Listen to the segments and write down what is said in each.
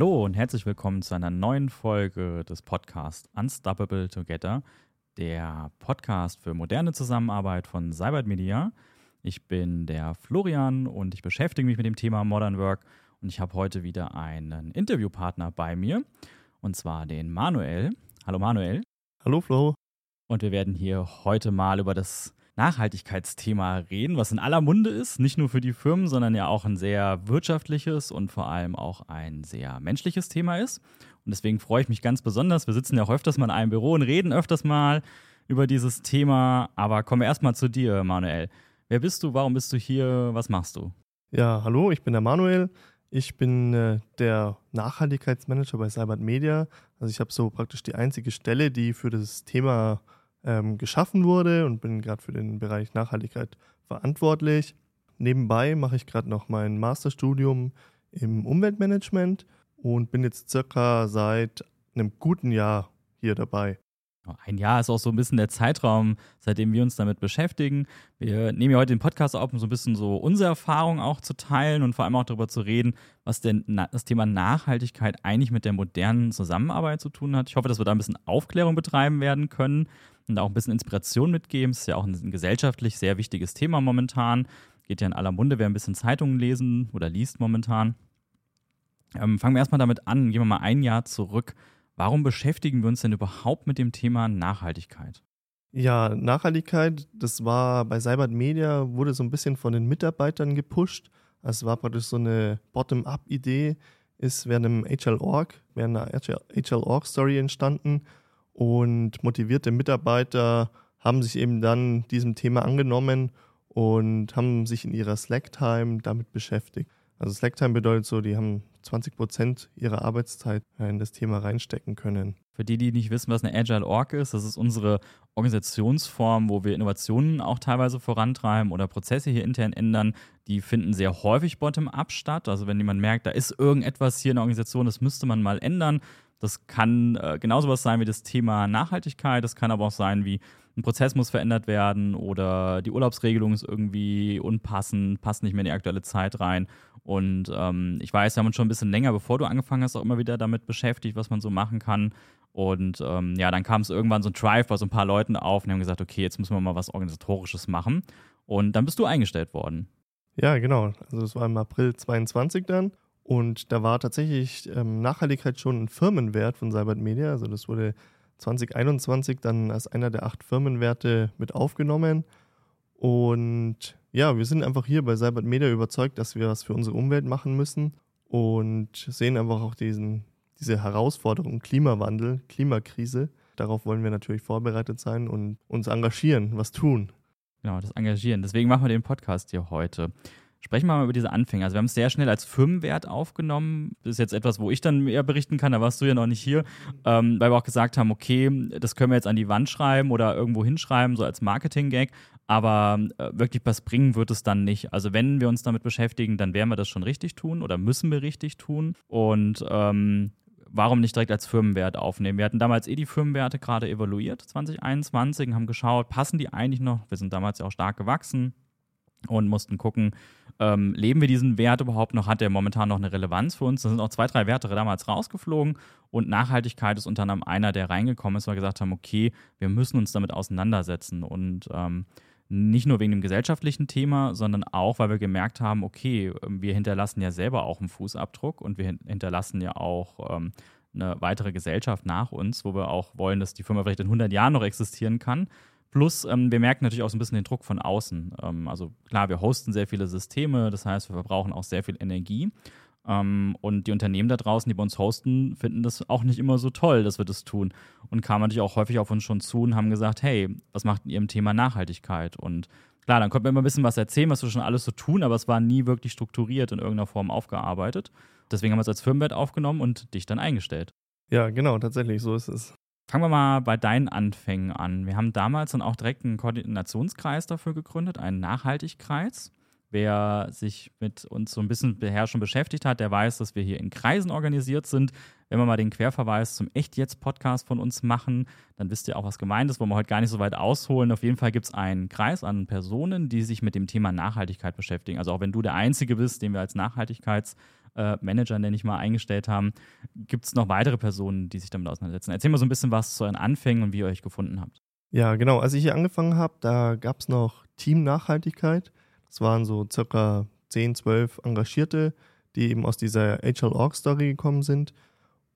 Hallo und herzlich willkommen zu einer neuen Folge des Podcasts Unstoppable Together, der Podcast für moderne Zusammenarbeit von Cybert Media. Ich bin der Florian und ich beschäftige mich mit dem Thema Modern Work und ich habe heute wieder einen Interviewpartner bei mir und zwar den Manuel. Hallo Manuel. Hallo Flo. Und wir werden hier heute mal über das Nachhaltigkeitsthema reden, was in aller Munde ist, nicht nur für die Firmen, sondern ja auch ein sehr wirtschaftliches und vor allem auch ein sehr menschliches Thema ist. Und deswegen freue ich mich ganz besonders. Wir sitzen ja auch öfters mal in einem Büro und reden öfters mal über dieses Thema. Aber kommen wir erstmal zu dir, Manuel. Wer bist du? Warum bist du hier? Was machst du? Ja, hallo, ich bin der Manuel. Ich bin äh, der Nachhaltigkeitsmanager bei Cybert Media. Also ich habe so praktisch die einzige Stelle, die für das Thema ähm, geschaffen wurde und bin gerade für den Bereich Nachhaltigkeit verantwortlich. Nebenbei mache ich gerade noch mein Masterstudium im Umweltmanagement und bin jetzt circa seit einem guten Jahr hier dabei. Ein Jahr ist auch so ein bisschen der Zeitraum, seitdem wir uns damit beschäftigen. Wir nehmen ja heute den Podcast auf, um so ein bisschen so unsere Erfahrungen auch zu teilen und vor allem auch darüber zu reden, was denn das Thema Nachhaltigkeit eigentlich mit der modernen Zusammenarbeit zu tun hat. Ich hoffe, dass wir da ein bisschen Aufklärung betreiben werden können und auch ein bisschen Inspiration mitgeben. Es ist ja auch ein gesellschaftlich sehr wichtiges Thema momentan. Geht ja in aller Munde, wer ein bisschen Zeitungen lesen oder liest momentan. Ähm, fangen wir erstmal damit an, gehen wir mal ein Jahr zurück. Warum beschäftigen wir uns denn überhaupt mit dem Thema Nachhaltigkeit? Ja, Nachhaltigkeit, das war bei Cybert Media, wurde so ein bisschen von den Mitarbeitern gepusht. Es war praktisch so eine Bottom-up-Idee, ist während einem HL-Org, während einer HL-Org-Story entstanden und motivierte Mitarbeiter haben sich eben dann diesem Thema angenommen und haben sich in ihrer Slack-Time damit beschäftigt. Also Slack-Time bedeutet so, die haben 20 Prozent ihrer Arbeitszeit in das Thema reinstecken können. Für die, die nicht wissen, was eine Agile Org ist, das ist unsere Organisationsform, wo wir Innovationen auch teilweise vorantreiben oder Prozesse hier intern ändern. Die finden sehr häufig bottom-up statt. Also wenn jemand merkt, da ist irgendetwas hier in der Organisation, das müsste man mal ändern, das kann äh, genauso was sein wie das Thema Nachhaltigkeit. Das kann aber auch sein wie ein Prozess muss verändert werden oder die Urlaubsregelung ist irgendwie unpassend, passt nicht mehr in die aktuelle Zeit rein. Und ähm, ich weiß, wir haben uns schon ein bisschen länger, bevor du angefangen hast, auch immer wieder damit beschäftigt, was man so machen kann. Und ähm, ja, dann kam es irgendwann so ein Drive bei so ein paar Leuten auf und haben gesagt, okay, jetzt müssen wir mal was Organisatorisches machen. Und dann bist du eingestellt worden. Ja, genau. Also das war im April 22 dann. Und da war tatsächlich ähm, Nachhaltigkeit schon ein Firmenwert von Cybert Media. Also das wurde 2021 dann als einer der acht Firmenwerte mit aufgenommen. Und ja, wir sind einfach hier bei Cybert Media überzeugt, dass wir was für unsere Umwelt machen müssen und sehen einfach auch diesen, diese Herausforderung Klimawandel, Klimakrise. Darauf wollen wir natürlich vorbereitet sein und uns engagieren, was tun. Genau, das Engagieren. Deswegen machen wir den Podcast hier heute. Sprechen wir mal über diese Anfänge. Also wir haben es sehr schnell als Firmenwert aufgenommen. Das ist jetzt etwas, wo ich dann mehr berichten kann, da warst du ja noch nicht hier, ähm, weil wir auch gesagt haben, okay, das können wir jetzt an die Wand schreiben oder irgendwo hinschreiben, so als Marketing-Gag, aber äh, wirklich was bringen wird es dann nicht. Also wenn wir uns damit beschäftigen, dann werden wir das schon richtig tun oder müssen wir richtig tun. Und ähm, warum nicht direkt als Firmenwert aufnehmen? Wir hatten damals eh die Firmenwerte gerade evaluiert, 2021, und haben geschaut, passen die eigentlich noch? Wir sind damals ja auch stark gewachsen und mussten gucken, ähm, leben wir diesen Wert überhaupt noch? Hat der momentan noch eine Relevanz für uns? Da sind auch zwei, drei Werte damals rausgeflogen und Nachhaltigkeit ist unter anderem einer, der reingekommen ist, weil wir gesagt haben, okay, wir müssen uns damit auseinandersetzen und ähm, nicht nur wegen dem gesellschaftlichen Thema, sondern auch, weil wir gemerkt haben, okay, wir hinterlassen ja selber auch einen Fußabdruck und wir hinterlassen ja auch ähm, eine weitere Gesellschaft nach uns, wo wir auch wollen, dass die Firma vielleicht in 100 Jahren noch existieren kann. Plus, ähm, wir merken natürlich auch so ein bisschen den Druck von außen. Ähm, also klar, wir hosten sehr viele Systeme, das heißt, wir verbrauchen auch sehr viel Energie. Ähm, und die Unternehmen da draußen, die bei uns hosten, finden das auch nicht immer so toll, dass wir das tun. Und kamen natürlich auch häufig auf uns schon zu und haben gesagt, hey, was macht ihr im Thema Nachhaltigkeit? Und klar, dann konnten wir immer ein bisschen was erzählen, was wir schon alles so tun, aber es war nie wirklich strukturiert in irgendeiner Form aufgearbeitet. Deswegen haben wir es als Firmenwert aufgenommen und dich dann eingestellt. Ja, genau, tatsächlich, so ist es. Fangen wir mal bei deinen Anfängen an. Wir haben damals dann auch direkt einen Koordinationskreis dafür gegründet, einen Nachhaltigkreis. Wer sich mit uns so ein bisschen bisher schon beschäftigt hat, der weiß, dass wir hier in Kreisen organisiert sind. Wenn wir mal den Querverweis zum Echt jetzt Podcast von uns machen, dann wisst ihr auch, was gemeint ist, wollen wir heute gar nicht so weit ausholen. Auf jeden Fall gibt es einen Kreis an Personen, die sich mit dem Thema Nachhaltigkeit beschäftigen. Also auch wenn du der Einzige bist, den wir als Nachhaltigkeits äh, Manager, nenne ich mal, eingestellt haben. Gibt es noch weitere Personen, die sich damit auseinandersetzen? Erzähl mal so ein bisschen was zu euren Anfängen und wie ihr euch gefunden habt. Ja, genau. Als ich hier angefangen habe, da gab es noch Team Nachhaltigkeit. Das waren so circa 10, 12 Engagierte, die eben aus dieser HL Org Story gekommen sind.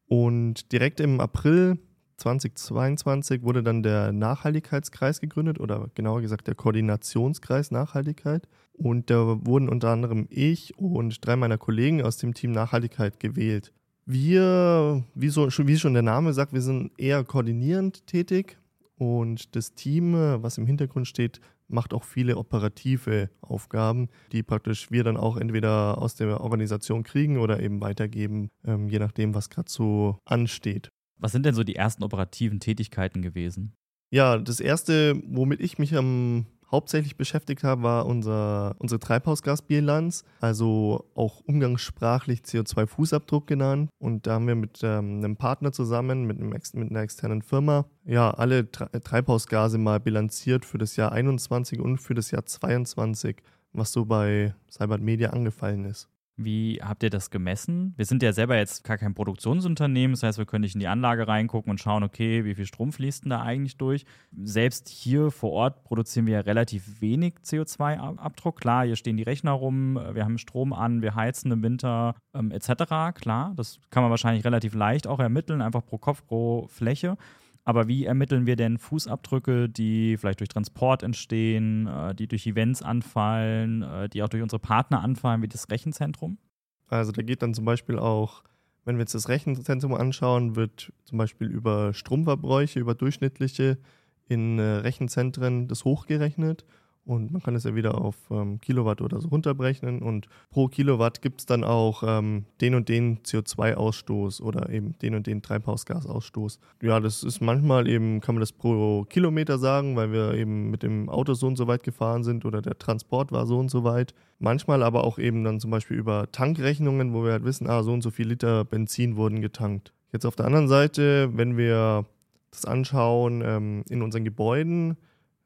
Und direkt im April 2022 wurde dann der Nachhaltigkeitskreis gegründet oder genauer gesagt der Koordinationskreis Nachhaltigkeit. Und da wurden unter anderem ich und drei meiner Kollegen aus dem Team Nachhaltigkeit gewählt. Wir, wie, so, wie schon der Name sagt, wir sind eher koordinierend tätig und das Team, was im Hintergrund steht, macht auch viele operative Aufgaben, die praktisch wir dann auch entweder aus der Organisation kriegen oder eben weitergeben, ähm, je nachdem, was gerade so ansteht. Was sind denn so die ersten operativen Tätigkeiten gewesen? Ja, das erste, womit ich mich am hauptsächlich beschäftigt habe, war unser, unsere Treibhausgasbilanz, also auch umgangssprachlich CO2-Fußabdruck genannt. Und da haben wir mit ähm, einem Partner zusammen, mit, einem, mit einer externen Firma, ja, alle Treibhausgase mal bilanziert für das Jahr 21 und für das Jahr 22, was so bei Cybert Media angefallen ist. Wie habt ihr das gemessen? Wir sind ja selber jetzt gar kein Produktionsunternehmen, das heißt, wir können nicht in die Anlage reingucken und schauen, okay, wie viel Strom fließt denn da eigentlich durch? Selbst hier vor Ort produzieren wir ja relativ wenig CO2-Abdruck. Klar, hier stehen die Rechner rum, wir haben Strom an, wir heizen im Winter ähm, etc. Klar, das kann man wahrscheinlich relativ leicht auch ermitteln, einfach pro Kopf, pro Fläche. Aber wie ermitteln wir denn Fußabdrücke, die vielleicht durch Transport entstehen, äh, die durch Events anfallen, äh, die auch durch unsere Partner anfallen, wie das Rechenzentrum? Also da geht dann zum Beispiel auch, wenn wir jetzt das Rechenzentrum anschauen, wird zum Beispiel über Stromverbräuche, über durchschnittliche in äh, Rechenzentren das hochgerechnet und man kann es ja wieder auf ähm, Kilowatt oder so runterbrechen. Und pro Kilowatt gibt es dann auch ähm, den und den CO2-Ausstoß oder eben den und den Treibhausgasausstoß. Ja, das ist manchmal eben, kann man das pro Kilometer sagen, weil wir eben mit dem Auto so und so weit gefahren sind oder der Transport war so und so weit. Manchmal aber auch eben dann zum Beispiel über Tankrechnungen, wo wir halt wissen, ah, so und so viel Liter Benzin wurden getankt. Jetzt auf der anderen Seite, wenn wir das anschauen ähm, in unseren Gebäuden,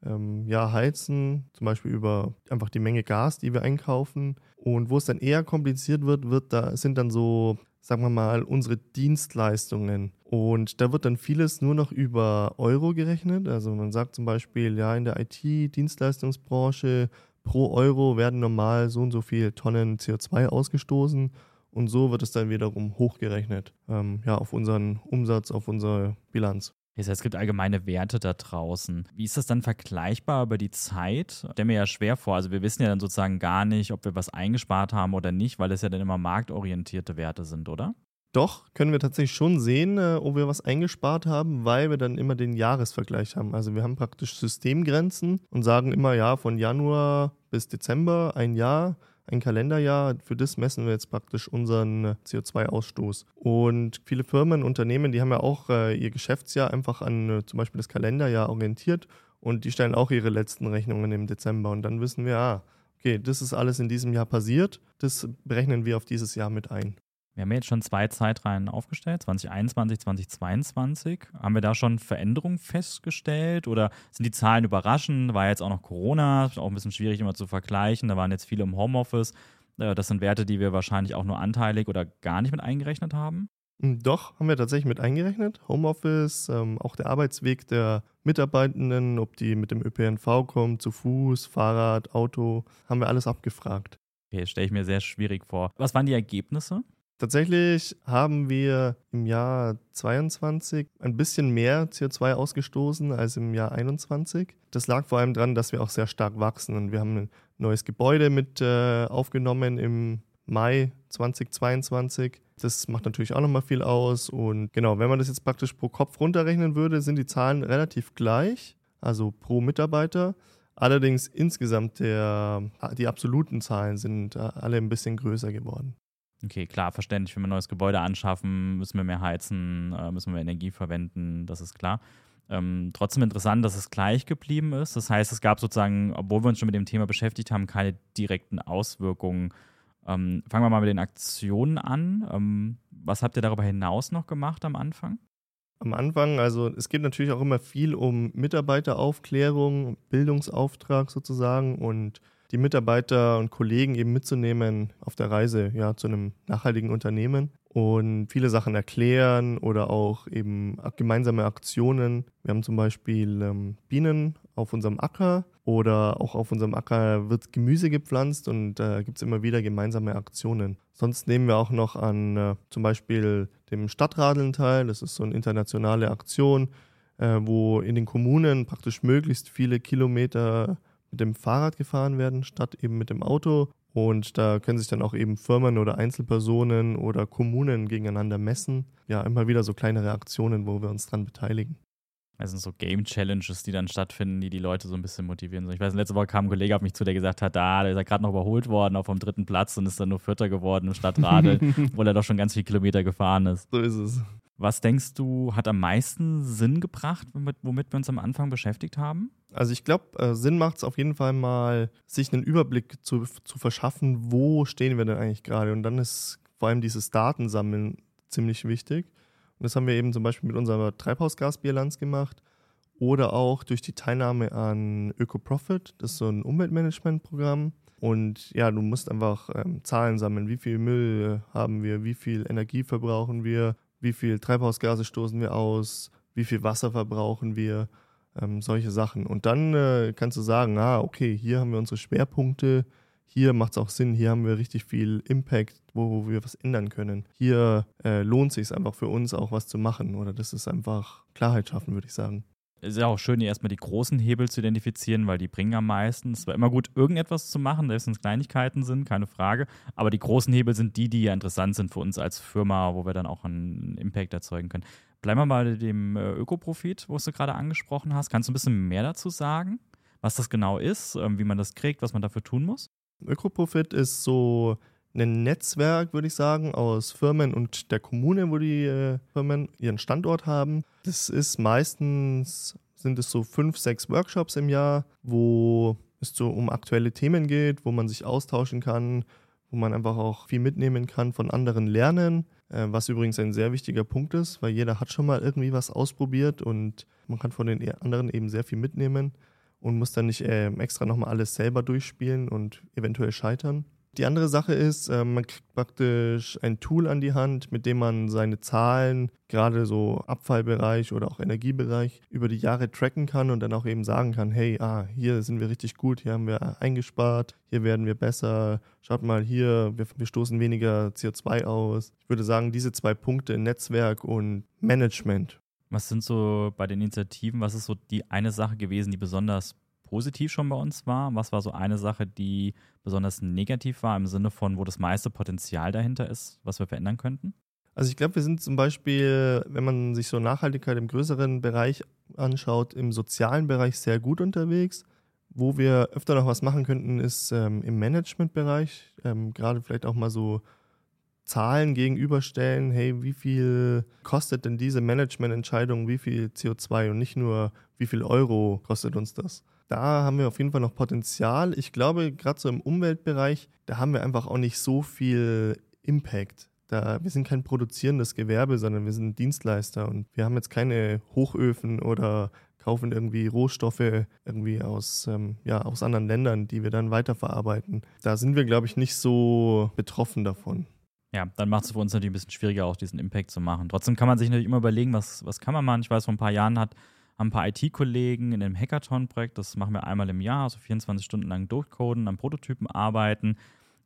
ähm, ja, heizen, zum Beispiel über einfach die Menge Gas, die wir einkaufen. Und wo es dann eher kompliziert wird, wird da sind dann so, sagen wir mal, unsere Dienstleistungen. Und da wird dann vieles nur noch über Euro gerechnet. Also man sagt zum Beispiel, ja, in der IT-Dienstleistungsbranche pro Euro werden normal so und so viele Tonnen CO2 ausgestoßen. Und so wird es dann wiederum hochgerechnet, ähm, ja, auf unseren Umsatz, auf unsere Bilanz. Das es gibt allgemeine Werte da draußen. Wie ist das dann vergleichbar über die Zeit? Der mir ja schwer vor. Also wir wissen ja dann sozusagen gar nicht, ob wir was eingespart haben oder nicht, weil es ja dann immer marktorientierte Werte sind, oder? Doch, können wir tatsächlich schon sehen, äh, ob wir was eingespart haben, weil wir dann immer den Jahresvergleich haben. Also wir haben praktisch Systemgrenzen und sagen immer, ja, von Januar bis Dezember ein Jahr ein Kalenderjahr. Für das messen wir jetzt praktisch unseren CO2-Ausstoß. Und viele Firmen, Unternehmen, die haben ja auch äh, ihr Geschäftsjahr einfach an äh, zum Beispiel das Kalenderjahr orientiert und die stellen auch ihre letzten Rechnungen im Dezember. Und dann wissen wir, ah, okay, das ist alles in diesem Jahr passiert, das berechnen wir auf dieses Jahr mit ein. Wir haben jetzt schon zwei Zeitreihen aufgestellt, 2021, 2022. Haben wir da schon Veränderungen festgestellt oder sind die Zahlen überraschend? War jetzt auch noch Corona, auch ein bisschen schwierig immer zu vergleichen. Da waren jetzt viele im Homeoffice. Äh, das sind Werte, die wir wahrscheinlich auch nur anteilig oder gar nicht mit eingerechnet haben. Hm, doch, haben wir tatsächlich mit eingerechnet. Homeoffice, ähm, auch der Arbeitsweg der Mitarbeitenden, ob die mit dem ÖPNV kommen, zu Fuß, Fahrrad, Auto, haben wir alles abgefragt. Okay, stelle ich mir sehr schwierig vor. Was waren die Ergebnisse? Tatsächlich haben wir im Jahr 22 ein bisschen mehr CO2 ausgestoßen als im Jahr 21. Das lag vor allem daran, dass wir auch sehr stark wachsen und wir haben ein neues Gebäude mit äh, aufgenommen im Mai 2022. Das macht natürlich auch nochmal viel aus. Und genau, wenn man das jetzt praktisch pro Kopf runterrechnen würde, sind die Zahlen relativ gleich, also pro Mitarbeiter. Allerdings insgesamt der, die absoluten Zahlen sind äh, alle ein bisschen größer geworden. Okay, klar, verständlich. Wenn wir ein neues Gebäude anschaffen, müssen wir mehr heizen, äh, müssen wir Energie verwenden, das ist klar. Ähm, trotzdem interessant, dass es gleich geblieben ist. Das heißt, es gab sozusagen, obwohl wir uns schon mit dem Thema beschäftigt haben, keine direkten Auswirkungen. Ähm, fangen wir mal mit den Aktionen an. Ähm, was habt ihr darüber hinaus noch gemacht am Anfang? Am Anfang, also es geht natürlich auch immer viel um Mitarbeiteraufklärung, Bildungsauftrag sozusagen und die Mitarbeiter und Kollegen eben mitzunehmen auf der Reise ja, zu einem nachhaltigen Unternehmen und viele Sachen erklären oder auch eben gemeinsame Aktionen. Wir haben zum Beispiel ähm, Bienen auf unserem Acker oder auch auf unserem Acker wird Gemüse gepflanzt und da äh, gibt es immer wieder gemeinsame Aktionen. Sonst nehmen wir auch noch an äh, zum Beispiel dem Stadtradeln teil. Das ist so eine internationale Aktion, äh, wo in den Kommunen praktisch möglichst viele Kilometer mit dem Fahrrad gefahren werden, statt eben mit dem Auto. Und da können sich dann auch eben Firmen oder Einzelpersonen oder Kommunen gegeneinander messen. Ja, immer wieder so kleinere Aktionen, wo wir uns dran beteiligen. Das sind so Game Challenges, die dann stattfinden, die die Leute so ein bisschen motivieren. Ich weiß, letzte Woche kam ein Kollege auf mich zu, der gesagt hat, da, der ist ja gerade noch überholt worden auf dem dritten Platz und ist dann nur Vierter geworden im Stadtradel, obwohl er doch schon ganz viele Kilometer gefahren ist. So ist es. Was denkst du, hat am meisten Sinn gebracht, womit, wir uns am Anfang beschäftigt haben? Also ich glaube, äh, Sinn macht es auf jeden Fall mal, sich einen Überblick zu, zu verschaffen, wo stehen wir denn eigentlich gerade. Und dann ist vor allem dieses Datensammeln ziemlich wichtig. Und das haben wir eben zum Beispiel mit unserer Treibhausgasbilanz gemacht oder auch durch die Teilnahme an ÖkoProfit. Das ist so ein Umweltmanagementprogramm. Und ja, du musst einfach ähm, Zahlen sammeln. Wie viel Müll haben wir? Wie viel Energie verbrauchen wir? Wie viel Treibhausgase stoßen wir aus? Wie viel Wasser verbrauchen wir? Ähm, solche Sachen. Und dann äh, kannst du sagen, ah, okay, hier haben wir unsere Schwerpunkte hier macht es auch Sinn, hier haben wir richtig viel Impact, wo, wo wir was ändern können. Hier äh, lohnt sich einfach für uns auch was zu machen oder das ist einfach Klarheit schaffen, würde ich sagen. Es ist ja auch schön, erstmal die großen Hebel zu identifizieren, weil die bringen am meisten. Es war immer gut, irgendetwas zu machen, selbst wenn es Kleinigkeiten sind, keine Frage. Aber die großen Hebel sind die, die ja interessant sind für uns als Firma, wo wir dann auch einen Impact erzeugen können. Bleiben wir mal dem äh, Ökoprofit, wo du gerade angesprochen hast. Kannst du ein bisschen mehr dazu sagen, was das genau ist, ähm, wie man das kriegt, was man dafür tun muss? Ökoprofit ist so ein Netzwerk, würde ich sagen, aus Firmen und der Kommune, wo die äh, Firmen ihren Standort haben. Das ist meistens, sind es so fünf, sechs Workshops im Jahr, wo es so um aktuelle Themen geht, wo man sich austauschen kann, wo man einfach auch viel mitnehmen kann, von anderen lernen, äh, was übrigens ein sehr wichtiger Punkt ist, weil jeder hat schon mal irgendwie was ausprobiert und man kann von den e-, anderen eben sehr viel mitnehmen und muss dann nicht äh, extra nochmal alles selber durchspielen und eventuell scheitern. Die andere Sache ist, äh, man kriegt praktisch ein Tool an die Hand, mit dem man seine Zahlen, gerade so Abfallbereich oder auch Energiebereich, über die Jahre tracken kann und dann auch eben sagen kann, hey, ah, hier sind wir richtig gut, hier haben wir eingespart, hier werden wir besser, schaut mal hier, wir, wir stoßen weniger CO2 aus. Ich würde sagen, diese zwei Punkte, Netzwerk und Management, was sind so bei den Initiativen, was ist so die eine Sache gewesen, die besonders positiv schon bei uns war? Was war so eine Sache, die besonders negativ war, im Sinne von, wo das meiste Potenzial dahinter ist, was wir verändern könnten? Also ich glaube, wir sind zum Beispiel, wenn man sich so Nachhaltigkeit im größeren Bereich anschaut, im sozialen Bereich sehr gut unterwegs. Wo wir öfter noch was machen könnten, ist ähm, im Managementbereich, ähm, gerade vielleicht auch mal so Zahlen gegenüberstellen, hey, wie viel kostet denn diese Managemententscheidung, wie viel CO2 und nicht nur, wie viel Euro kostet uns das. Da haben wir auf jeden Fall noch Potenzial. Ich glaube, gerade so im Umweltbereich, da haben wir einfach auch nicht so viel Impact. Da, wir sind kein produzierendes Gewerbe, sondern wir sind Dienstleister und wir haben jetzt keine Hochöfen oder kaufen irgendwie Rohstoffe irgendwie aus, ähm, ja, aus anderen Ländern, die wir dann weiterverarbeiten. Da sind wir, glaube ich, nicht so betroffen davon. Ja, dann macht es für uns natürlich ein bisschen schwieriger, auch diesen Impact zu machen. Trotzdem kann man sich natürlich immer überlegen, was, was kann man machen. Ich weiß, vor ein paar Jahren hat, haben ein paar IT-Kollegen in einem Hackathon-Projekt, das machen wir einmal im Jahr, also 24 Stunden lang durchcoden, an Prototypen arbeiten.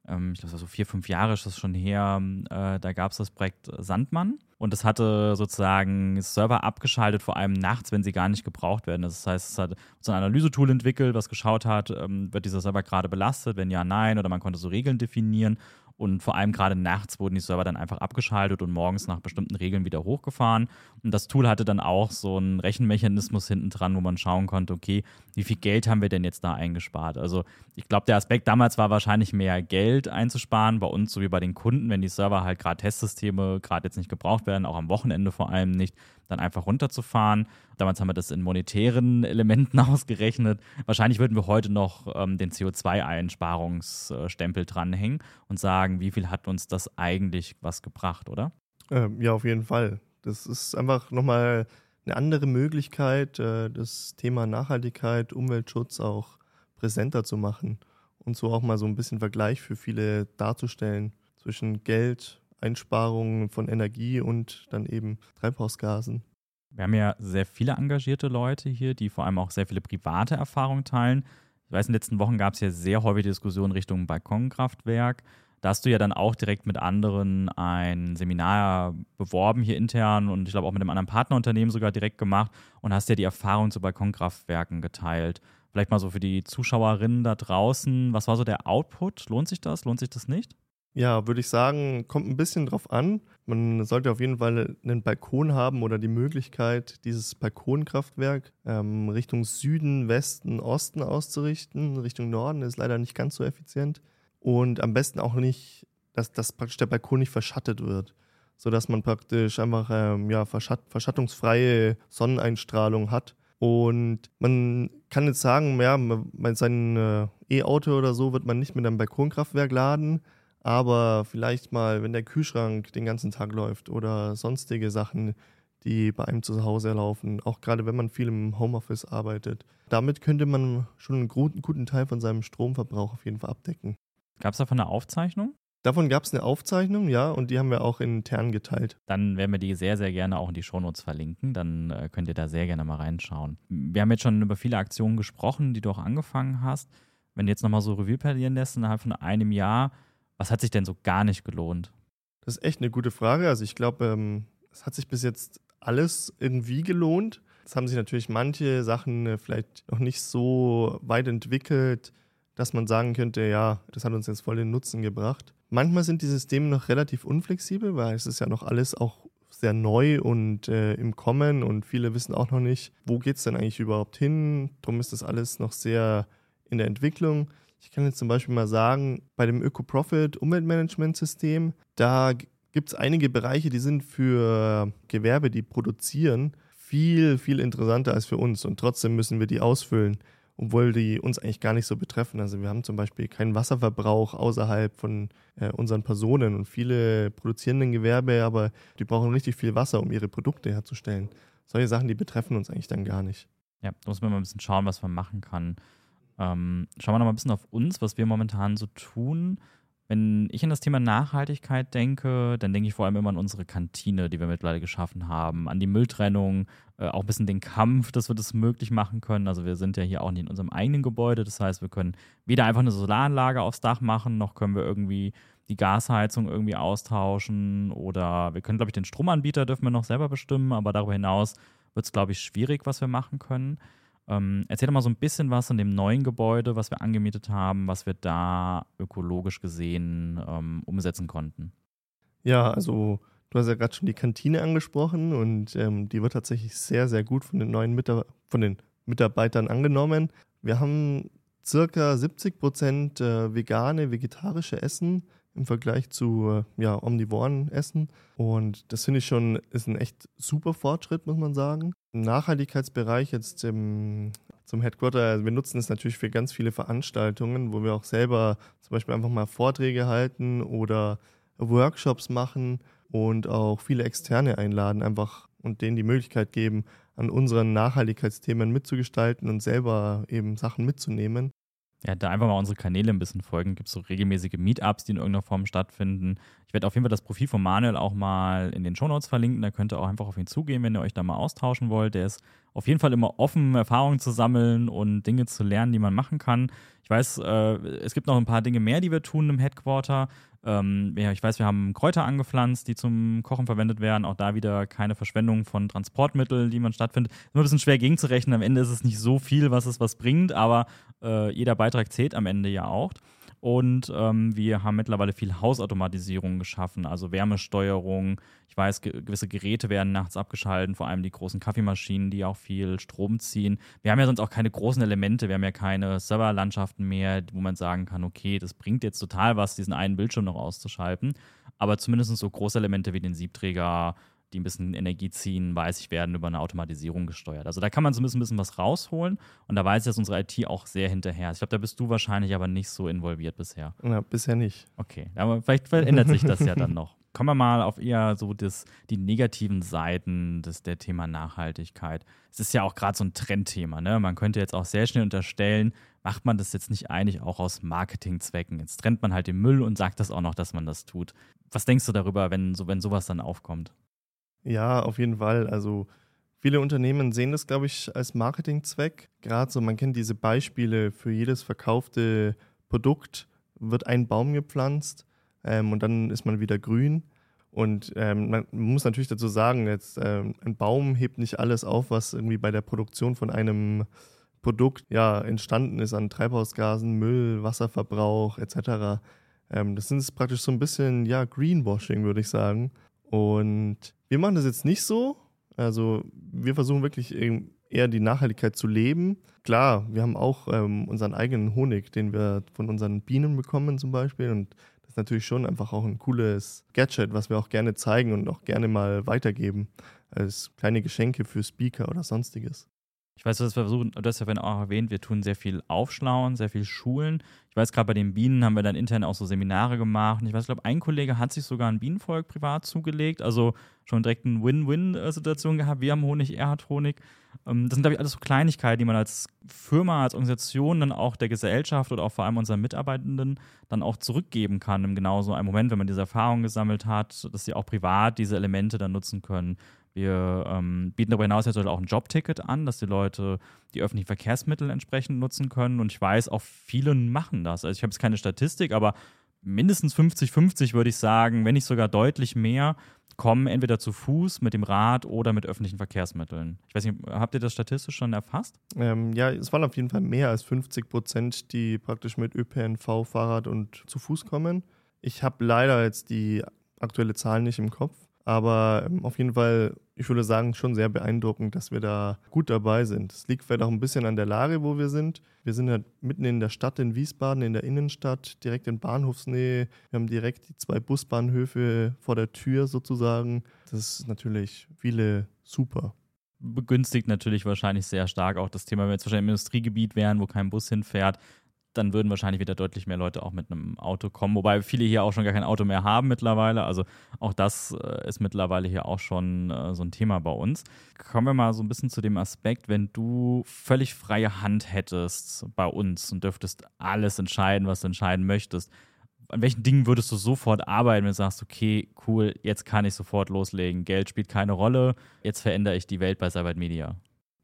Ähm, ich glaube, so vier, fünf Jahre ist das schon her. Äh, da gab es das Projekt Sandmann. Und das hatte sozusagen Server abgeschaltet, vor allem nachts, wenn sie gar nicht gebraucht werden. Das heißt, es hat so ein Analysetool entwickelt, was geschaut hat, ähm, wird dieser Server gerade belastet, wenn ja, nein, oder man konnte so Regeln definieren und vor allem gerade nachts wurden die Server dann einfach abgeschaltet und morgens nach bestimmten Regeln wieder hochgefahren. Und das Tool hatte dann auch so einen Rechenmechanismus hinten dran, wo man schauen konnte, okay, wie viel Geld haben wir denn jetzt da eingespart? Also ich glaube, der Aspekt damals war wahrscheinlich mehr Geld einzusparen, bei uns so wie bei den Kunden, wenn die Server halt gerade Testsysteme gerade jetzt nicht gebraucht werden, auch am Wochenende vor allem nicht, dann einfach runterzufahren. Damals haben wir das in monetären Elementen ausgerechnet. Wahrscheinlich würden wir heute noch ähm, den CO2-Einsparungsstempel dranhängen und sagen, wie viel hat uns das eigentlich was gebracht, oder? Ähm, ja, auf jeden Fall. Das ist einfach nochmal eine andere Möglichkeit, äh, das Thema Nachhaltigkeit, Umweltschutz auch präsenter zu machen und so auch mal so ein bisschen Vergleich für viele darzustellen zwischen Geld, Einsparungen von Energie und dann eben Treibhausgasen. Wir haben ja sehr viele engagierte Leute hier, die vor allem auch sehr viele private Erfahrungen teilen. Ich weiß, in den letzten Wochen gab es ja sehr häufig Diskussionen Richtung Balkonkraftwerk. Da hast du ja dann auch direkt mit anderen ein Seminar beworben hier intern und ich glaube auch mit einem anderen Partnerunternehmen sogar direkt gemacht und hast ja die Erfahrung zu Balkonkraftwerken geteilt. Vielleicht mal so für die Zuschauerinnen da draußen, was war so der Output? Lohnt sich das? Lohnt sich das nicht? Ja, würde ich sagen, kommt ein bisschen drauf an. Man sollte auf jeden Fall einen Balkon haben oder die Möglichkeit, dieses Balkonkraftwerk ähm, Richtung Süden, Westen, Osten auszurichten. Richtung Norden ist leider nicht ganz so effizient und am besten auch nicht, dass, dass praktisch der Balkon nicht verschattet wird, sodass man praktisch einfach ähm, ja, verschatt, verschattungsfreie Sonneneinstrahlung hat. Und man kann jetzt sagen, ja, sein äh, E-Auto oder so wird man nicht mit einem Balkonkraftwerk laden, aber vielleicht mal, wenn der Kühlschrank den ganzen Tag läuft oder sonstige Sachen, die bei einem zu Hause laufen, auch gerade wenn man viel im Homeoffice arbeitet. Damit könnte man schon einen guten, guten Teil von seinem Stromverbrauch auf jeden Fall abdecken. Gab es davon eine Aufzeichnung? Davon gab es eine Aufzeichnung, ja, und die haben wir auch intern geteilt. Dann werden wir die sehr, sehr gerne auch in die Shownotes verlinken. Dann äh, könnt ihr da sehr gerne mal reinschauen. Wir haben jetzt schon über viele Aktionen gesprochen, die du auch angefangen hast. Wenn du jetzt nochmal so Revue passieren lässt innerhalb von einem Jahr, was hat sich denn so gar nicht gelohnt? Das ist echt eine gute Frage. Also ich glaube, ähm, es hat sich bis jetzt alles irgendwie gelohnt. Es haben sich natürlich manche Sachen äh, vielleicht noch nicht so weit entwickelt dass man sagen könnte, ja, das hat uns jetzt voll den Nutzen gebracht. Manchmal sind die Systeme noch relativ unflexibel, weil es ist ja noch alles auch sehr neu und äh, im Kommen und viele wissen auch noch nicht, wo geht es denn eigentlich überhaupt hin. Darum ist das alles noch sehr in der Entwicklung. Ich kann jetzt zum Beispiel mal sagen, bei dem Öko-Profit Umweltmanagement-System, da gibt es einige Bereiche, die sind für Gewerbe, die produzieren, viel, viel interessanter als für uns und trotzdem müssen wir die ausfüllen obwohl die uns eigentlich gar nicht so betreffen. Also wir haben zum Beispiel keinen Wasserverbrauch außerhalb von äh, unseren Personen und viele produzierenden Gewerbe, aber die brauchen richtig viel Wasser, um ihre Produkte herzustellen. Solche Sachen, die betreffen uns eigentlich dann gar nicht. Ja, da muss man mal ein bisschen schauen, was man machen kann. Ähm, schauen wir noch mal ein bisschen auf uns, was wir momentan so tun. Wenn ich an das Thema Nachhaltigkeit denke, dann denke ich vor allem immer an unsere Kantine, die wir mittlerweile geschaffen haben, an die Mülltrennung, äh, auch ein bisschen den Kampf, dass wir das möglich machen können. Also wir sind ja hier auch nicht in unserem eigenen Gebäude, das heißt, wir können weder einfach eine Solaranlage aufs Dach machen, noch können wir irgendwie die Gasheizung irgendwie austauschen oder wir können, glaube ich, den Stromanbieter dürfen wir noch selber bestimmen, aber darüber hinaus wird es, glaube ich, schwierig, was wir machen können. Ähm, erzähl doch mal so ein bisschen was in dem neuen Gebäude, was wir angemietet haben, was wir da ökologisch gesehen ähm, umsetzen konnten. Ja, also du hast ja gerade schon die Kantine angesprochen und ähm, die wird tatsächlich sehr, sehr gut von den neuen Mitar von den Mitarbeitern angenommen. Wir haben circa 70 Prozent äh, vegane, vegetarische Essen im Vergleich zu äh, ja, omnivoren Essen. Und das finde ich schon, ist ein echt super Fortschritt, muss man sagen. Im Nachhaltigkeitsbereich jetzt im, zum Headquarter, also wir nutzen es natürlich für ganz viele Veranstaltungen, wo wir auch selber zum Beispiel einfach mal Vorträge halten oder Workshops machen und auch viele Externe einladen, einfach und denen die Möglichkeit geben, an unseren Nachhaltigkeitsthemen mitzugestalten und selber eben Sachen mitzunehmen. Ja, da einfach mal unsere Kanäle ein bisschen folgen. Gibt es so regelmäßige Meetups, die in irgendeiner Form stattfinden. Ich werde auf jeden Fall das Profil von Manuel auch mal in den Shownotes verlinken. Da könnt ihr auch einfach auf ihn zugehen, wenn ihr euch da mal austauschen wollt. Der ist auf jeden Fall immer offen, Erfahrungen zu sammeln und Dinge zu lernen, die man machen kann. Ich weiß, äh, es gibt noch ein paar Dinge mehr, die wir tun im Headquarter. Ähm, ja, ich weiß, wir haben Kräuter angepflanzt, die zum Kochen verwendet werden. Auch da wieder keine Verschwendung von Transportmitteln, die man stattfindet. Ist immer ein bisschen schwer gegenzurechnen. Am Ende ist es nicht so viel, was es was bringt, aber äh, jeder Beitrag zählt am Ende ja auch. Und ähm, wir haben mittlerweile viel Hausautomatisierung geschaffen, also Wärmesteuerung. Ich weiß, ge gewisse Geräte werden nachts abgeschalten, vor allem die großen Kaffeemaschinen, die auch viel Strom ziehen. Wir haben ja sonst auch keine großen Elemente, wir haben ja keine Serverlandschaften mehr, wo man sagen kann, okay, das bringt jetzt total was, diesen einen Bildschirm noch auszuschalten. Aber zumindest so große Elemente wie den Siebträger, die ein bisschen Energie ziehen, weiß ich, werden über eine Automatisierung gesteuert. Also da kann man so ein bisschen, ein bisschen was rausholen und da weiß ich, dass unsere IT auch sehr hinterher ist. Ich glaube, da bist du wahrscheinlich aber nicht so involviert bisher. Ja, bisher nicht. Okay, aber vielleicht verändert sich das ja dann noch. Kommen wir mal auf eher so das, die negativen Seiten des der Thema Nachhaltigkeit. Es ist ja auch gerade so ein Trendthema. Ne? Man könnte jetzt auch sehr schnell unterstellen, macht man das jetzt nicht eigentlich auch aus Marketingzwecken? Jetzt trennt man halt den Müll und sagt das auch noch, dass man das tut. Was denkst du darüber, wenn, so, wenn sowas dann aufkommt? Ja, auf jeden Fall. Also viele Unternehmen sehen das, glaube ich, als Marketingzweck. Gerade so, man kennt diese Beispiele, für jedes verkaufte Produkt wird ein Baum gepflanzt ähm, und dann ist man wieder grün. Und ähm, man muss natürlich dazu sagen, jetzt ähm, ein Baum hebt nicht alles auf, was irgendwie bei der Produktion von einem Produkt ja entstanden ist an Treibhausgasen, Müll, Wasserverbrauch etc. Ähm, das ist praktisch so ein bisschen ja Greenwashing, würde ich sagen. Und wir machen das jetzt nicht so. Also wir versuchen wirklich eher die Nachhaltigkeit zu leben. Klar, wir haben auch ähm, unseren eigenen Honig, den wir von unseren Bienen bekommen zum Beispiel. Und ist natürlich schon einfach auch ein cooles Gadget, was wir auch gerne zeigen und auch gerne mal weitergeben als kleine Geschenke für Speaker oder sonstiges. Ich weiß, dass wir versuchen, du hast ja auch erwähnt, wir tun sehr viel aufschlauen, sehr viel schulen. Ich weiß, gerade bei den Bienen haben wir dann intern auch so Seminare gemacht. Und ich weiß, ich glaube, ein Kollege hat sich sogar ein Bienenvolk privat zugelegt, also schon direkt eine Win-Win-Situation gehabt. Wir haben Honig, er hat Honig. Ähm, das sind, glaube ich, alles so Kleinigkeiten, die man als Firma, als Organisation dann auch der Gesellschaft oder auch vor allem unseren Mitarbeitenden dann auch zurückgeben kann. Im genau so einem Moment, wenn man diese Erfahrung gesammelt hat, dass sie auch privat diese Elemente dann nutzen können. Wir ähm, bieten darüber hinaus jetzt auch ein Jobticket an, dass die Leute die öffentlichen Verkehrsmittel entsprechend nutzen können. Und ich weiß, auch viele machen das. Also ich habe jetzt keine Statistik, aber mindestens 50-50 würde ich sagen, wenn nicht sogar deutlich mehr, kommen entweder zu Fuß, mit dem Rad oder mit öffentlichen Verkehrsmitteln. Ich weiß nicht, habt ihr das statistisch schon erfasst? Ähm, ja, es waren auf jeden Fall mehr als 50 Prozent, die praktisch mit ÖPNV, Fahrrad und zu Fuß kommen. Ich habe leider jetzt die aktuelle Zahl nicht im Kopf. Aber ähm, auf jeden Fall, ich würde sagen, schon sehr beeindruckend, dass wir da gut dabei sind. Es liegt vielleicht auch ein bisschen an der Lage, wo wir sind. Wir sind halt mitten in der Stadt in Wiesbaden, in der Innenstadt, direkt in Bahnhofsnähe. Wir haben direkt die zwei Busbahnhöfe vor der Tür sozusagen. Das ist natürlich viele super begünstigt natürlich wahrscheinlich sehr stark auch das Thema, wenn wir jetzt wahrscheinlich im Industriegebiet wären, wo kein Bus hinfährt, dann würden wahrscheinlich wieder deutlich mehr Leute auch mit einem Auto kommen. Wobei viele hier auch schon gar kein Auto mehr haben mittlerweile. Also auch das äh, ist mittlerweile hier auch schon äh, so ein Thema bei uns. Kommen wir mal so ein bisschen zu dem Aspekt, wenn du völlig freie Hand hättest bei uns und dürftest alles entscheiden, was du entscheiden möchtest. An welchen Dingen würdest du sofort arbeiten, wenn du sagst, okay, cool, jetzt kann ich sofort loslegen. Geld spielt keine Rolle, jetzt verändere ich die Welt bei Cyber Media.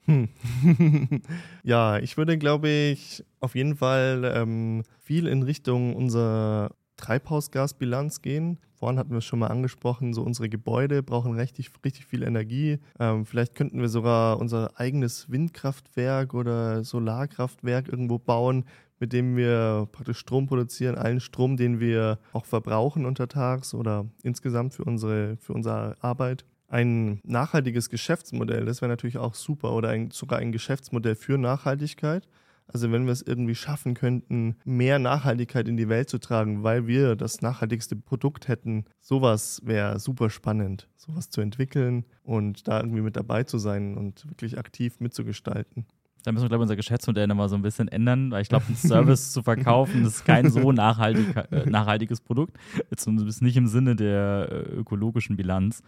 Hm. ja, ich würde, glaube ich, auf jeden Fall ähm, viel in Richtung unserer Treibhausgasbilanz gehen. Vorhin hatten wir es schon mal angesprochen, so unsere Gebäude brauchen richtig, richtig viel Energie. Ähm, vielleicht könnten wir sogar unser eigenes Windkraftwerk oder Solarkraftwerk irgendwo bauen, mit dem wir praktisch Strom produzieren, allen Strom, den wir auch verbrauchen untertags oder insgesamt für unsere, für unsere Arbeit ein nachhaltiges Geschäftsmodell, das wäre natürlich auch super, oder ein, sogar ein Geschäftsmodell für Nachhaltigkeit. Also wenn wir es irgendwie schaffen könnten, mehr Nachhaltigkeit in die Welt zu tragen, weil wir das nachhaltigste Produkt hätten, sowas wäre super spannend, sowas zu entwickeln und da irgendwie mit dabei zu sein und wirklich aktiv mitzugestalten. Da müssen wir, glaube ich, unser Geschäftsmodell nochmal so ein bisschen ändern, weil ich glaube, ein Service zu verkaufen, das ist kein so nachhaltig, äh, nachhaltiges Produkt. Zumindest nicht im Sinne der äh, ökologischen Bilanz.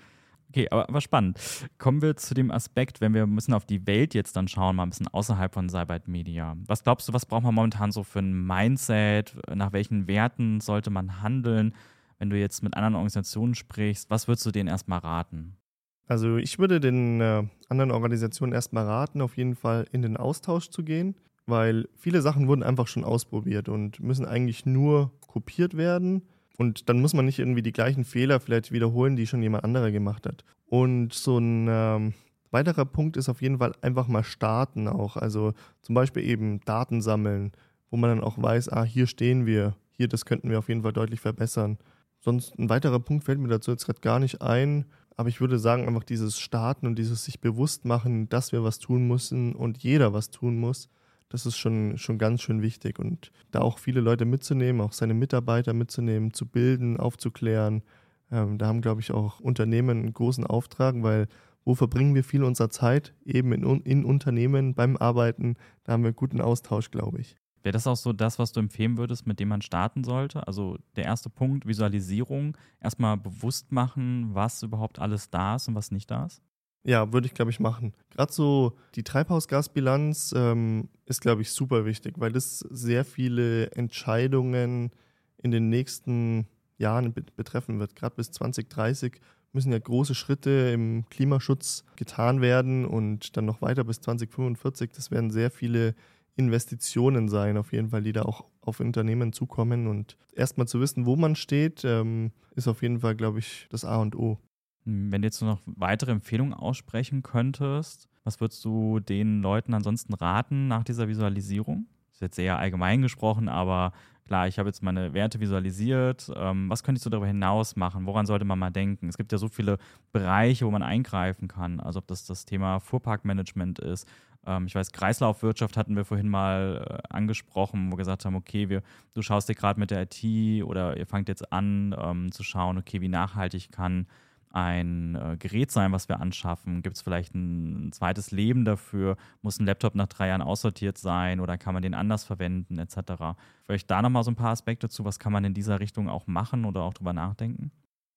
Okay, aber, aber spannend. Kommen wir zu dem Aspekt, wenn wir bisschen auf die Welt jetzt dann schauen, mal ein bisschen außerhalb von Cybert Media. Was glaubst du, was braucht man momentan so für ein Mindset? Nach welchen Werten sollte man handeln? Wenn du jetzt mit anderen Organisationen sprichst, was würdest du denen erstmal raten? Also ich würde den äh, anderen Organisationen erstmal raten, auf jeden Fall in den Austausch zu gehen, weil viele Sachen wurden einfach schon ausprobiert und müssen eigentlich nur kopiert werden und dann muss man nicht irgendwie die gleichen Fehler vielleicht wiederholen, die schon jemand anderer gemacht hat. Und so ein ähm, weiterer Punkt ist auf jeden Fall einfach mal starten auch. Also zum Beispiel eben Daten sammeln, wo man dann auch weiß, ah, hier stehen wir, hier, das könnten wir auf jeden Fall deutlich verbessern. Sonst ein weiterer Punkt fällt mir dazu jetzt gerade gar nicht ein. Aber ich würde sagen, einfach dieses Starten und dieses sich bewusst machen, dass wir was tun müssen und jeder was tun muss, das ist schon, schon ganz schön wichtig. Und da auch viele Leute mitzunehmen, auch seine Mitarbeiter mitzunehmen, zu bilden, aufzuklären. Ähm, da haben, glaube ich, auch Unternehmen einen großen Auftrag, weil wo verbringen wir viel unserer Zeit? Eben in, in Unternehmen beim Arbeiten. Da haben wir einen guten Austausch, glaube ich. Wäre das auch so das, was du empfehlen würdest, mit dem man starten sollte? Also der erste Punkt, Visualisierung, erstmal bewusst machen, was überhaupt alles da ist und was nicht da ist? Ja, würde ich, glaube ich, machen. Gerade so die Treibhausgasbilanz ähm, ist, glaube ich, super wichtig, weil das sehr viele Entscheidungen in den nächsten Jahren betreffen wird. Gerade bis 2030 müssen ja große Schritte im Klimaschutz getan werden und dann noch weiter bis 2045. Das werden sehr viele Investitionen sein, auf jeden Fall, die da auch auf Unternehmen zukommen. Und erstmal zu wissen, wo man steht, ähm, ist auf jeden Fall, glaube ich, das A und O. Wenn du jetzt noch weitere Empfehlungen aussprechen könntest, was würdest du den Leuten ansonsten raten nach dieser Visualisierung? Das ist jetzt sehr allgemein gesprochen, aber klar, ich habe jetzt meine Werte visualisiert. Ähm, was könnte ich so darüber hinaus machen? Woran sollte man mal denken? Es gibt ja so viele Bereiche, wo man eingreifen kann. Also ob das das Thema Fuhrparkmanagement ist. Ähm, ich weiß, Kreislaufwirtschaft hatten wir vorhin mal äh, angesprochen, wo wir gesagt haben, okay, wir, du schaust dir gerade mit der IT oder ihr fangt jetzt an ähm, zu schauen, okay, wie nachhaltig kann ein äh, Gerät sein, was wir anschaffen? Gibt es vielleicht ein, ein, zweites Leben dafür? Muss ein Laptop nach drei Jahren aussortiert sein oder kann man den anders verwenden, etc.? Vielleicht da nochmal so ein paar Aspekte zu, was kann man in dieser Richtung auch machen oder auch drüber nachdenken?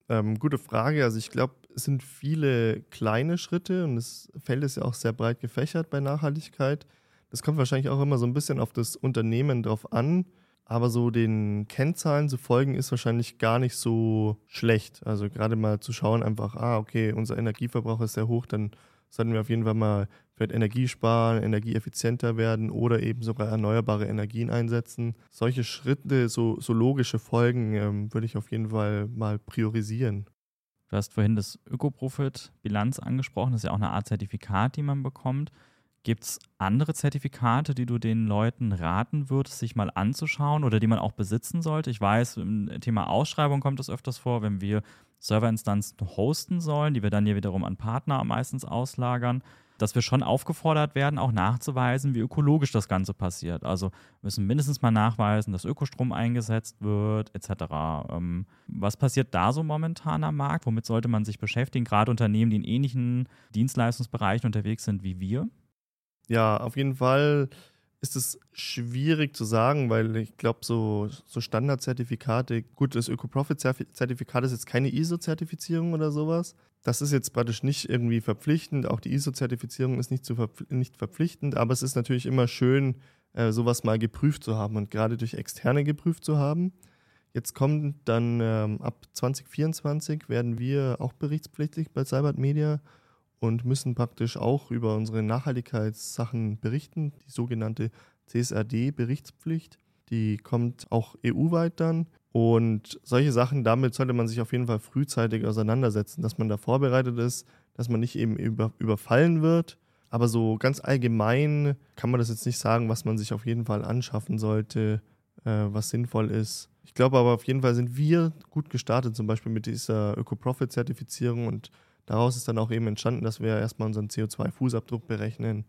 Ähm, gute Frage. Also ich glaube, es sind viele kleine Schritte und das Feld ist ja auch sehr breit gefächert bei Nachhaltigkeit. Das kommt wahrscheinlich auch immer so ein bisschen auf das Unternehmen drauf an aber so den Kennzahlen zu folgen ist wahrscheinlich gar nicht so schlecht. Also gerade mal zu schauen, einfach, ah, okay, unser Energieverbrauch ist sehr hoch, dann sollten wir auf jeden Fall mal vielleicht Energie sparen, energieeffizienter werden oder eben sogar erneuerbare Energien einsetzen. Solche Schritte, so, so logische Folgen ähm, würde ich auf jeden Fall mal priorisieren. Du hast vorhin das Ökoprofit-Bilanz angesprochen. Das ist ja auch eine Art Zertifikat, die man bekommt. Gibt es andere Zertifikate, die du den Leuten raten würdest, sich mal anzuschauen oder die man auch besitzen sollte? Ich weiß, im Thema Ausschreibung kommt es öfters vor, wenn wir Serverinstanzen hosten sollen, die wir dann hier wiederum an Partner meistens auslagern, dass wir schon aufgefordert werden, auch nachzuweisen, wie ökologisch das Ganze passiert. Also müssen mindestens mal nachweisen, dass Ökostrom eingesetzt wird, etc. Ähm, was passiert da so momentan am Markt? Womit sollte man sich beschäftigen? Gerade Unternehmen, die in ähnlichen Dienstleistungsbereichen unterwegs sind wie wir? Ja, auf jeden Fall ist es schwierig zu sagen, weil ich glaube, so, so Standardzertifikate, gut, das Öko-Profit-Zertifikat ist jetzt keine ISO-Zertifizierung oder sowas. Das ist jetzt praktisch nicht irgendwie verpflichtend. Auch die ISO-Zertifizierung ist nicht, zu verpf nicht verpflichtend, aber es ist natürlich immer schön, äh, sowas mal geprüft zu haben und gerade durch Externe geprüft zu haben. Jetzt kommt dann ähm, ab 2024 werden wir auch berichtspflichtig bei Cybert Media und müssen praktisch auch über unsere Nachhaltigkeitssachen berichten, die sogenannte CSRD-Berichtspflicht. Die kommt auch EU-weit dann. Und solche Sachen, damit sollte man sich auf jeden Fall frühzeitig auseinandersetzen, dass man da vorbereitet ist, dass man nicht eben über, überfallen wird. Aber so ganz allgemein kann man das jetzt nicht sagen, was man sich auf jeden Fall anschaffen sollte, äh, was sinnvoll ist. Ich glaube aber auf jeden Fall sind wir gut gestartet, zum Beispiel mit dieser Öko-Profit-Zertifizierung und Daraus ist dann auch eben entstanden, dass wir erstmal unseren CO2-Fußabdruck berechnen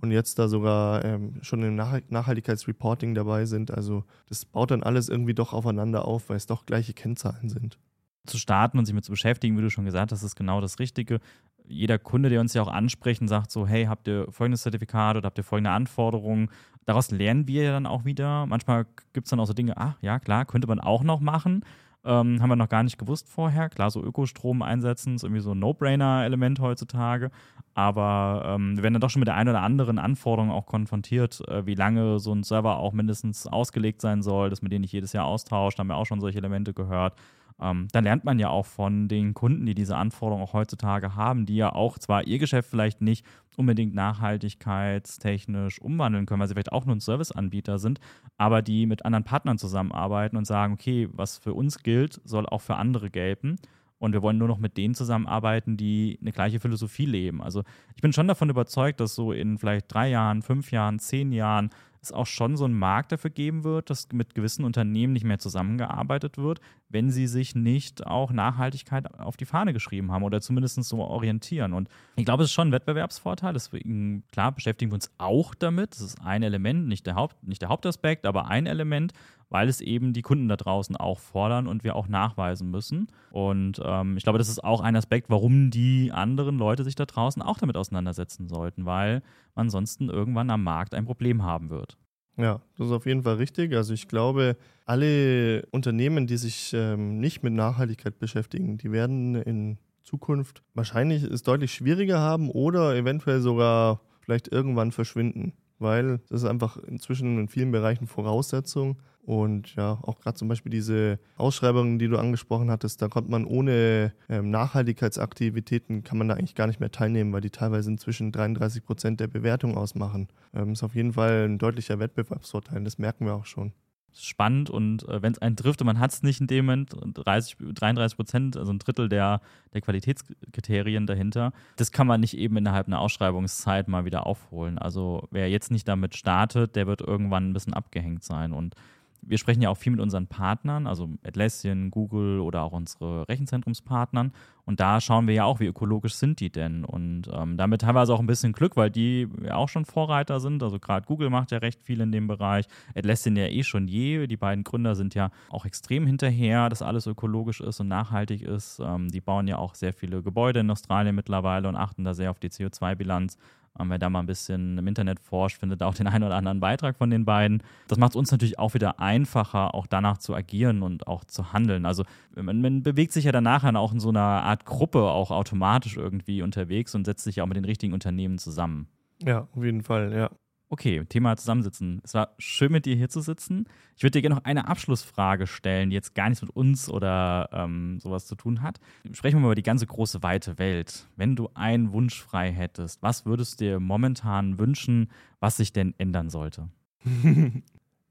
und jetzt da sogar ähm, schon im Nach Nachhaltigkeitsreporting dabei sind. Also das baut dann alles irgendwie doch aufeinander auf, weil es doch gleiche Kennzahlen sind. Zu starten und sich mit zu beschäftigen, wie du schon gesagt hast, ist genau das Richtige. Jeder Kunde, der uns ja auch anspricht und sagt so, hey, habt ihr folgendes Zertifikat oder habt ihr folgende Anforderungen? Daraus lernen wir ja dann auch wieder. Manchmal gibt es dann auch so Dinge, ah, ja, klar, könnte man auch noch machen. Ähm, haben wir noch gar nicht gewusst vorher. Klar, so Ökostrom einsetzen ist irgendwie so ein No-Brainer-Element heutzutage. Aber ähm, wir werden dann doch schon mit der einen oder anderen Anforderung auch konfrontiert, äh, wie lange so ein Server auch mindestens ausgelegt sein soll, dass man den nicht jedes Jahr austauscht. Da haben wir auch schon solche Elemente gehört. Ähm, da lernt man ja auch von den Kunden, die diese Anforderungen auch heutzutage haben, die ja auch zwar ihr Geschäft vielleicht nicht unbedingt nachhaltigkeitstechnisch umwandeln können, weil sie vielleicht auch nur ein Serviceanbieter sind, aber die mit anderen Partnern zusammenarbeiten und sagen, okay, was für uns gilt, soll auch für andere gelten. Und wir wollen nur noch mit denen zusammenarbeiten, die eine gleiche Philosophie leben. Also ich bin schon davon überzeugt, dass so in vielleicht drei Jahren, fünf Jahren, zehn Jahren es auch schon so einen Markt dafür geben wird, dass mit gewissen Unternehmen nicht mehr zusammengearbeitet wird, wenn sie sich nicht auch Nachhaltigkeit auf die Fahne geschrieben haben oder zumindest so orientieren. Und ich glaube, es ist schon ein Wettbewerbsvorteil. Deswegen, klar, beschäftigen wir uns auch damit. Das ist ein Element, nicht der, Haupt, nicht der Hauptaspekt, aber ein Element, weil es eben die Kunden da draußen auch fordern und wir auch nachweisen müssen. Und ähm, ich glaube, das ist auch ein Aspekt, warum die anderen Leute sich da draußen auch damit auseinandersetzen sollten, weil man ansonsten irgendwann am Markt ein Problem haben wird. Ja, das ist auf jeden Fall richtig. Also ich glaube, alle Unternehmen, die sich ähm, nicht mit Nachhaltigkeit beschäftigen, die werden in Zukunft wahrscheinlich es deutlich schwieriger haben oder eventuell sogar vielleicht irgendwann verschwinden, weil das ist einfach inzwischen in vielen Bereichen Voraussetzung. Und ja, auch gerade zum Beispiel diese Ausschreibungen, die du angesprochen hattest, da kommt man ohne ähm, Nachhaltigkeitsaktivitäten, kann man da eigentlich gar nicht mehr teilnehmen, weil die teilweise inzwischen 33 Prozent der Bewertung ausmachen. Ähm, ist auf jeden Fall ein deutlicher Wettbewerbsvorteil, das merken wir auch schon spannend und äh, wenn es einen trifft und man hat es nicht in dem Moment, 30, 33 Prozent, also ein Drittel der, der Qualitätskriterien dahinter, das kann man nicht eben innerhalb einer Ausschreibungszeit mal wieder aufholen. Also wer jetzt nicht damit startet, der wird irgendwann ein bisschen abgehängt sein und wir sprechen ja auch viel mit unseren Partnern, also Atlassian, Google oder auch unsere Rechenzentrumspartnern. Und da schauen wir ja auch, wie ökologisch sind die denn. Und ähm, damit teilweise auch ein bisschen Glück, weil die ja auch schon Vorreiter sind. Also gerade Google macht ja recht viel in dem Bereich. Atlassian ja eh schon je. Die beiden Gründer sind ja auch extrem hinterher, dass alles ökologisch ist und nachhaltig ist. Ähm, die bauen ja auch sehr viele Gebäude in Australien mittlerweile und achten da sehr auf die CO2-Bilanz. Ähm, wer da mal ein bisschen im Internet forscht, findet auch den einen oder anderen Beitrag von den beiden. Das macht es uns natürlich auch wieder einfacher, auch danach zu agieren und auch zu handeln. Also man, man bewegt sich ja dann nachher auch in so einer Art Gruppe auch automatisch irgendwie unterwegs und setzt sich ja auch mit den richtigen Unternehmen zusammen. Ja, auf jeden Fall, ja. Okay, Thema Zusammensitzen. Es war schön, mit dir hier zu sitzen. Ich würde dir gerne noch eine Abschlussfrage stellen, die jetzt gar nichts mit uns oder ähm, sowas zu tun hat. Sprechen wir mal über die ganze große, weite Welt. Wenn du einen Wunsch frei hättest, was würdest du dir momentan wünschen, was sich denn ändern sollte?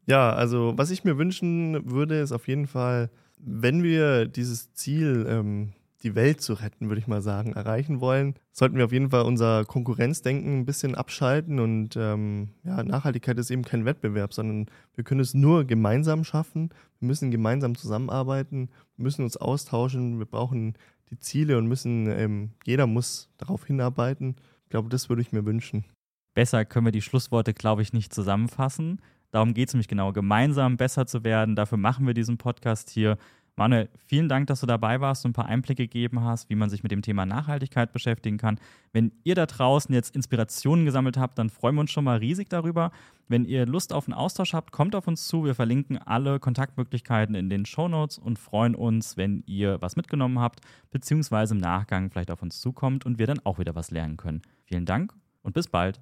ja, also was ich mir wünschen würde, ist auf jeden Fall, wenn wir dieses Ziel ähm, die Welt zu retten, würde ich mal sagen, erreichen wollen, sollten wir auf jeden Fall unser Konkurrenzdenken ein bisschen abschalten. Und ähm, ja, Nachhaltigkeit ist eben kein Wettbewerb, sondern wir können es nur gemeinsam schaffen. Wir müssen gemeinsam zusammenarbeiten, müssen uns austauschen, wir brauchen die Ziele und müssen, ähm, jeder muss darauf hinarbeiten. Ich glaube, das würde ich mir wünschen. Besser können wir die Schlussworte, glaube ich, nicht zusammenfassen. Darum geht es nämlich genau, gemeinsam besser zu werden. Dafür machen wir diesen Podcast hier. Manuel, vielen Dank, dass du dabei warst und ein paar Einblicke gegeben hast, wie man sich mit dem Thema Nachhaltigkeit beschäftigen kann. Wenn ihr da draußen jetzt Inspirationen gesammelt habt, dann freuen wir uns schon mal riesig darüber. Wenn ihr Lust auf einen Austausch habt, kommt auf uns zu. Wir verlinken alle Kontaktmöglichkeiten in den Show Notes und freuen uns, wenn ihr was mitgenommen habt, beziehungsweise im Nachgang vielleicht auf uns zukommt und wir dann auch wieder was lernen können. Vielen Dank und bis bald.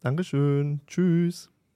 Dankeschön. Tschüss.